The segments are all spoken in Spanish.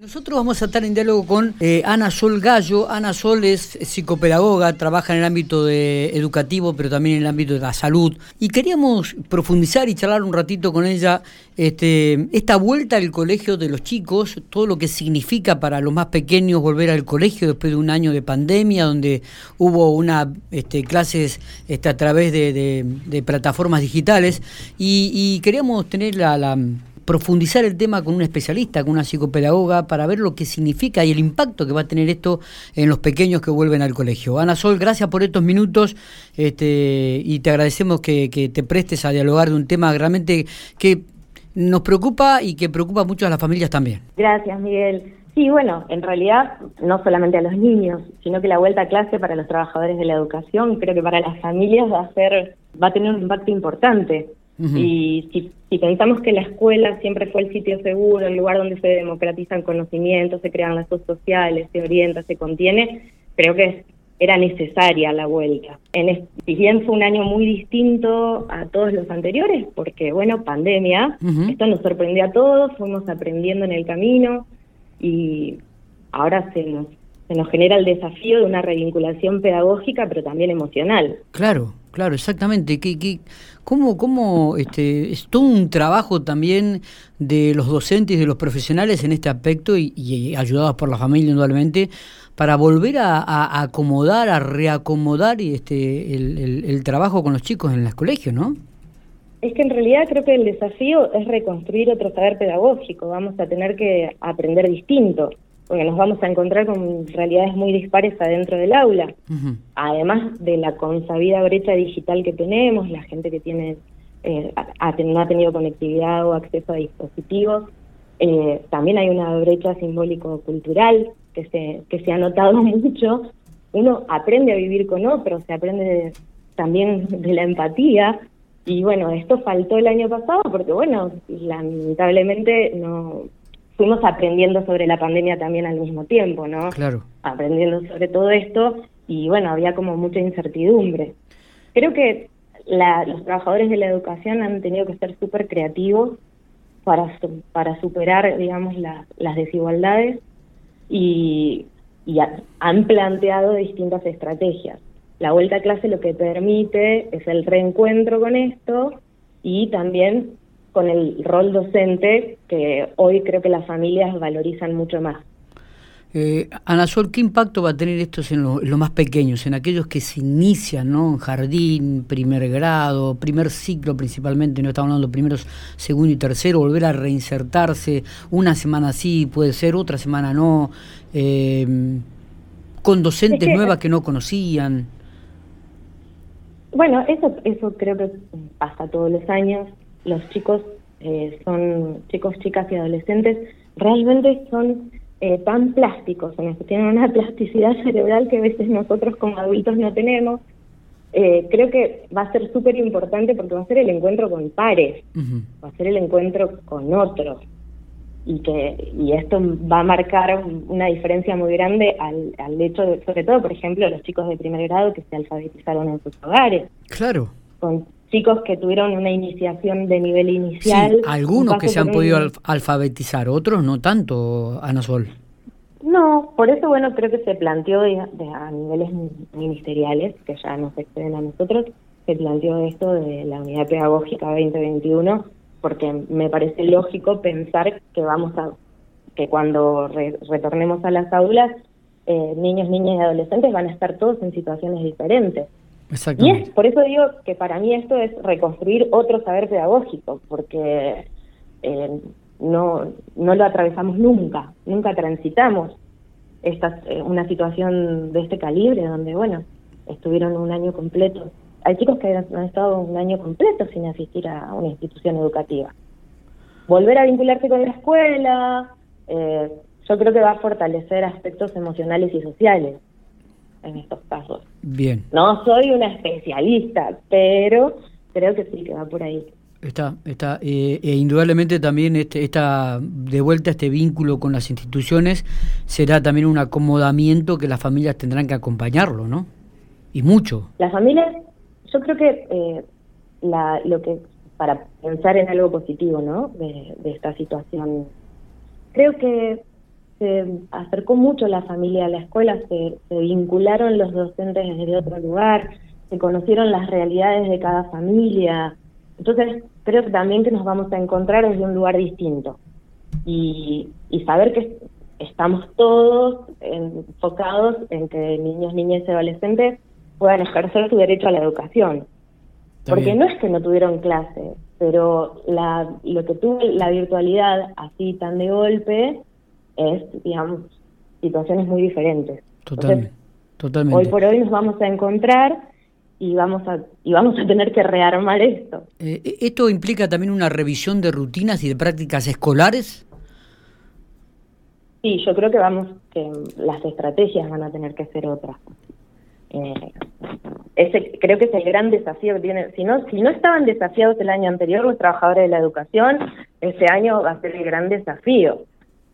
Nosotros vamos a estar en diálogo con eh, Ana Sol Gallo. Ana Sol es psicopedagoga, trabaja en el ámbito de educativo, pero también en el ámbito de la salud. Y queríamos profundizar y charlar un ratito con ella este, esta vuelta al colegio de los chicos, todo lo que significa para los más pequeños volver al colegio después de un año de pandemia, donde hubo una este, clases este, a través de, plataformas digitales. Y, queríamos tener la profundizar el tema con un especialista, con una psicopedagoga, para ver lo que significa y el impacto que va a tener esto en los pequeños que vuelven al colegio. Ana Sol, gracias por estos minutos este, y te agradecemos que, te prestes a dialogar de un tema realmente que nos preocupa y que preocupa mucho a las familias también. Gracias, Miguel. Sí, bueno, en realidad no solamente a los niños, sino que la vuelta a clase para los trabajadores de la educación, creo que para las familias va a ser, va a tener un impacto importante. Y si, pensamos que la escuela siempre fue el sitio seguro, el lugar donde se democratizan conocimientos, se crean lazos sociales, se orienta, se contiene, creo que era necesaria la vuelta. En si bien fue un año muy distinto a todos los anteriores, porque bueno, pandemia, esto nos sorprendió a todos, fuimos aprendiendo en el camino y ahora se nos, se nos genera el desafío de una revinculación pedagógica, pero también emocional. Claro, Claro, exactamente. ¿Qué, qué, cómo, cómo, este, es todo un trabajo también de los docentes y de los profesionales en este aspecto y, ayudados por la familia, indudablemente, para volver a, acomodar, a reacomodar este, el, el, trabajo con los chicos en los colegios, ¿no? Es que en realidad creo que el desafío es reconstruir otro saber pedagógico. Vamos a tener que aprender distinto porque nos vamos a encontrar con realidades muy dispares adentro del aula. Además de la consabida brecha digital que tenemos, la gente que tiene eh, no ha tenido conectividad o acceso a dispositivos, eh, también hay una brecha simbólico-cultural que se, que se ha notado mucho. Uno aprende a vivir con otros, se aprende también de la empatía, y bueno, esto faltó el año pasado porque, bueno, lamentablemente no fuimos aprendiendo sobre la pandemia también al mismo tiempo, ¿no? Claro. Aprendiendo sobre todo esto y bueno, había como mucha incertidumbre. Creo que los trabajadores de la educación han tenido que ser súper creativos para, para superar, digamos, las desigualdades y, y han planteado distintas estrategias. La vuelta a clase lo que permite es el reencuentro con esto y también con el rol docente que hoy creo que las familias valorizan mucho más. Eh, Ana Sol, ¿qué impacto va a tener esto en los más pequeños, en aquellos que se inician ¿no? en jardín, primer grado, primer ciclo principalmente, no estamos hablando de primeros, segundo y tercero, volver a reinsertarse, una semana sí, puede ser, otra semana no, eh, con docentes nuevas que no conocían? Bueno, eso, eso creo que pasa todos los años los chicos eh, son chicos, chicas y adolescentes, realmente son eh, tan plásticos, tienen una plasticidad cerebral que a veces nosotros como adultos no tenemos. Eh, creo que va a ser súper importante porque va a ser el encuentro con pares, va a ser el encuentro con otros. Y, que, y esto va a marcar una diferencia muy grande al, al hecho de, sobre todo, por ejemplo, los chicos de primer grado que se alfabetizaron en sus hogares. Claro. Con chicos que tuvieron una iniciación de nivel inicial. Sí, algunos que se han podido alfabetizar, otros no tanto, Ana Sol. No, por eso, bueno, creo que se planteó a niveles ministeriales, que ya nos exceden a nosotros, se planteó esto de la unidad pedagógica 2021, porque me parece lógico pensar que vamos a, que cuando retornemos a las aulas, eh, niños, niñas y adolescentes van a estar todos en situaciones diferentes. Y es, por eso digo que para mí esto es reconstruir otro saber pedagógico, porque eh, no, no lo atravesamos nunca, nunca transitamos esta, eh, una situación de este calibre donde, bueno, estuvieron un año completo. Hay chicos que han, estado un año completo sin asistir a una institución educativa. Volver a vincularse con la escuela, eh, yo creo que va a fortalecer aspectos emocionales y sociales en estos casos. Bien. No soy una especialista, pero creo que sí que va por ahí. Está, está. Eh, e indudablemente también este, esta, de vuelta este vínculo con las instituciones será también un acomodamiento que las familias tendrán que acompañarlo, ¿no? Y mucho. Las familias, yo creo que eh, la, lo que, para pensar en algo positivo, ¿no? De, de esta situación, creo que se acercó mucho la familia a la escuela, se, vincularon los docentes desde otro lugar, se conocieron las realidades de cada familia. Entonces, creo que también que nos vamos a encontrar desde un lugar distinto. Y, y saber que estamos todos enfocados en que niños, niñas y adolescentes puedan ejercer su derecho a la educación. Porque no es que no tuvieron clase, pero la, lo que tuve la virtualidad así tan de golpe es, digamos, situaciones muy diferentes. Totalmente. totalmente. Hoy por hoy nos vamos a encontrar y vamos a y vamos a tener que rearmar esto. Eh, ¿Esto implica también una revisión de rutinas y de prácticas escolares? Sí, yo creo que vamos que las estrategias van a tener que ser otras. Eh, ese creo que es el gran desafío que tiene. Si no, si no estaban desafiados el año anterior los trabajadores de la educación, ese año va a ser el gran desafío,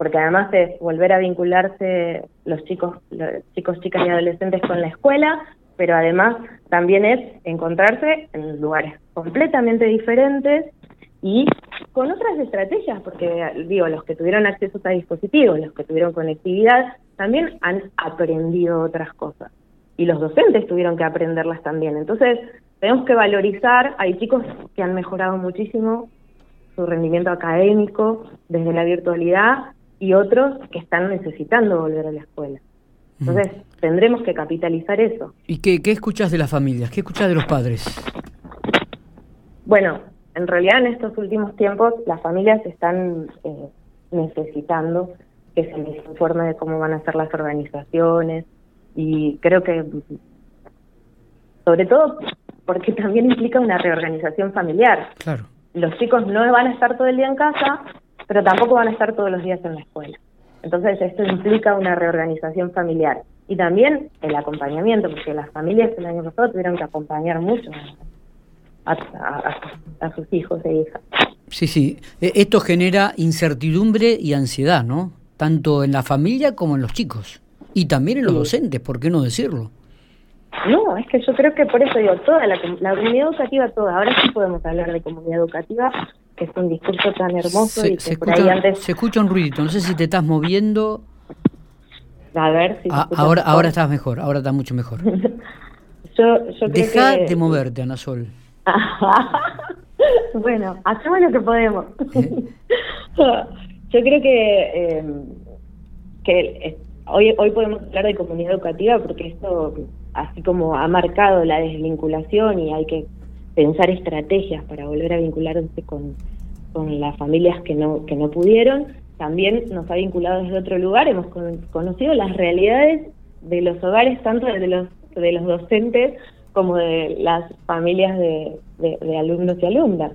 porque además es volver a vincularse los chicos, chicos, chicas y adolescentes con la escuela, pero además también es encontrarse en lugares completamente diferentes y con otras estrategias, porque digo, los que tuvieron acceso a dispositivos, los que tuvieron conectividad, también han aprendido otras cosas. Y los docentes tuvieron que aprenderlas también. Entonces, tenemos que valorizar, hay chicos que han mejorado muchísimo su rendimiento académico desde la virtualidad y otros que están necesitando volver a la escuela. Entonces, tendremos que capitalizar eso. ¿Y qué, qué escuchas de las familias? ¿Qué escuchas de los padres? Bueno, en realidad en estos últimos tiempos las familias están eh, necesitando que se les informe de cómo van a ser las organizaciones y creo que sobre todo porque también implica una reorganización familiar. Claro. Los chicos no van a estar todo el día en casa, pero tampoco van a estar todos los días en la escuela. Entonces esto implica una reorganización familiar y también el acompañamiento, porque las familias el año pasado tuvieron que acompañar mucho a, sus hijos e hijas. Sí, sí. E, esto genera incertidumbre y ansiedad, ¿no? Tanto en la familia como en los chicos. Y también en los docentes, ¿por qué no decirlo? No, es que yo creo que por eso digo, toda la, comunidad educativa, toda, ahora sí podemos hablar de comunidad educativa, que es un discurso tan hermoso se, y se escucha, Se escucha un ruidito, no sé si te estás moviendo. A ver si... Ah, ahora, ahora estás mejor, ahora estás mucho mejor. yo, yo Deja de moverte, Ana Sol. bueno, hacemos lo que podemos. Yo creo que, eh, que eh, hoy, hoy podemos hablar de comunidad educativa porque esto, así como ha marcado la desvinculación y hay que pensar estrategias para volver a vincularse con, con las familias que no, que no pudieron, también nos ha vinculado desde otro lugar, hemos conocido las realidades de los hogares, tanto de los, de los docentes como de las familias de, de, alumnos y alumnas.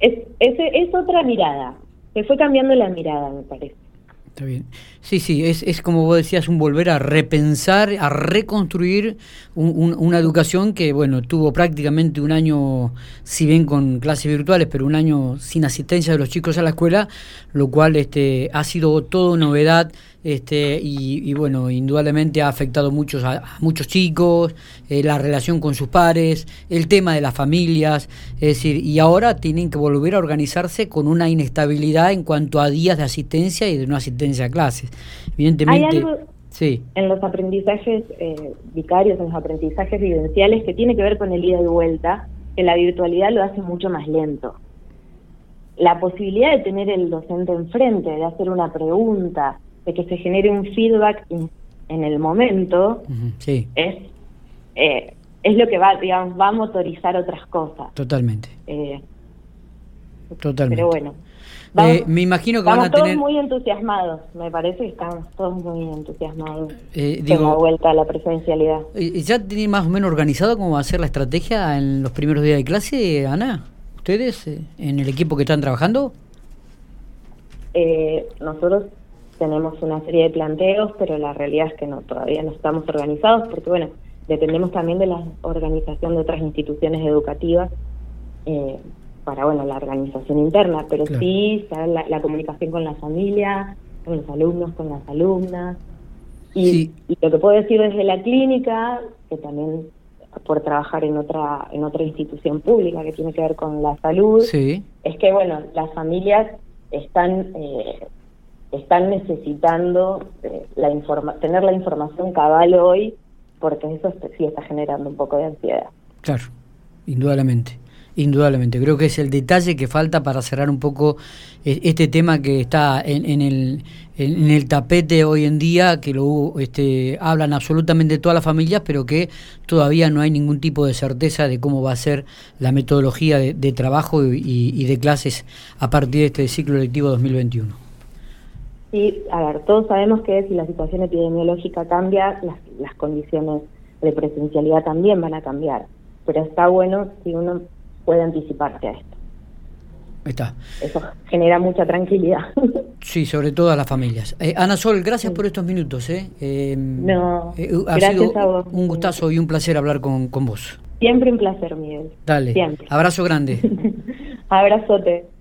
Es, es, es otra mirada, se fue cambiando la mirada, me parece. Está bien. Sí, sí, es, es como vos decías, un volver a repensar, a reconstruir una educación que, bueno, tuvo prácticamente un año, si bien con clases virtuales, pero un año sin asistencia de los chicos a la escuela, lo cual este, ha sido todo novedad este, y, bueno, indudablemente ha afectado muchos, a, muchos chicos, eh, la relación con sus pares, el tema de las familias, es decir, y ahora tienen que volver a organizarse con una inestabilidad en cuanto a días de asistencia y de no asistencia a clases. Evidentemente, Hay algo sí. en los aprendizajes eh, vicarios, en los aprendizajes vivenciales, que tiene que ver con el ida y vuelta, que la virtualidad lo hace mucho más lento. La posibilidad de tener el docente enfrente, de hacer una pregunta, de que se genere un feedback en el momento, sí. es, eh, es lo que va, digamos, va a motorizar otras cosas. Totalmente. Eh, Totalmente. Pero bueno. Eh, me imagino que van a todos muy entusiasmados, me parece que estamos todos muy entusiasmados eh, digo, vuelta a la presencialidad. ¿Ya tienen más o menos organizado cómo va a ser la estrategia en los primeros días de clase, Ana? ¿Ustedes en el equipo que están trabajando? nosotros tenemos una serie de planteos, pero la realidad es que no todavía no estamos organizados porque, bueno, dependemos también de la organización de otras instituciones educativas eh, para, bueno, la organización interna, pero sí la, la, comunicación con la familia, con los alumnos, con las alumnas. Y, y lo que puedo decir desde la clínica, que también por trabajar en otra en otra institución pública que tiene que ver con la salud, sí. es que, bueno, las familias están... Eh, están necesitando eh, la informa tener la información cabal hoy, porque eso sí está generando un poco de ansiedad. Claro, indudablemente. Indudablemente, creo que es el detalle que falta para cerrar un poco eh, este tema que está en, el, en el tapete hoy en día, que lo este, hablan absolutamente todas las familias, pero que todavía no hay ningún tipo de certeza de cómo va a ser la metodología de, trabajo y, de clases a partir de este ciclo lectivo 2021. Sí, a ver, todos sabemos que si la situación epidemiológica cambia, las, las condiciones de presencialidad también van a cambiar, pero está bueno si uno puede anticiparse a esto. Está. Eso genera mucha tranquilidad. Sí, sobre todo a las familias. Eh, Ana Sol, gracias por estos minutos. ¿eh? Em, no, eh, ha sido a vos. Un gustazo y un placer hablar con, con vos. Siempre un placer, Miguel. Dale. Siempre. Abrazo grande. Abrazote.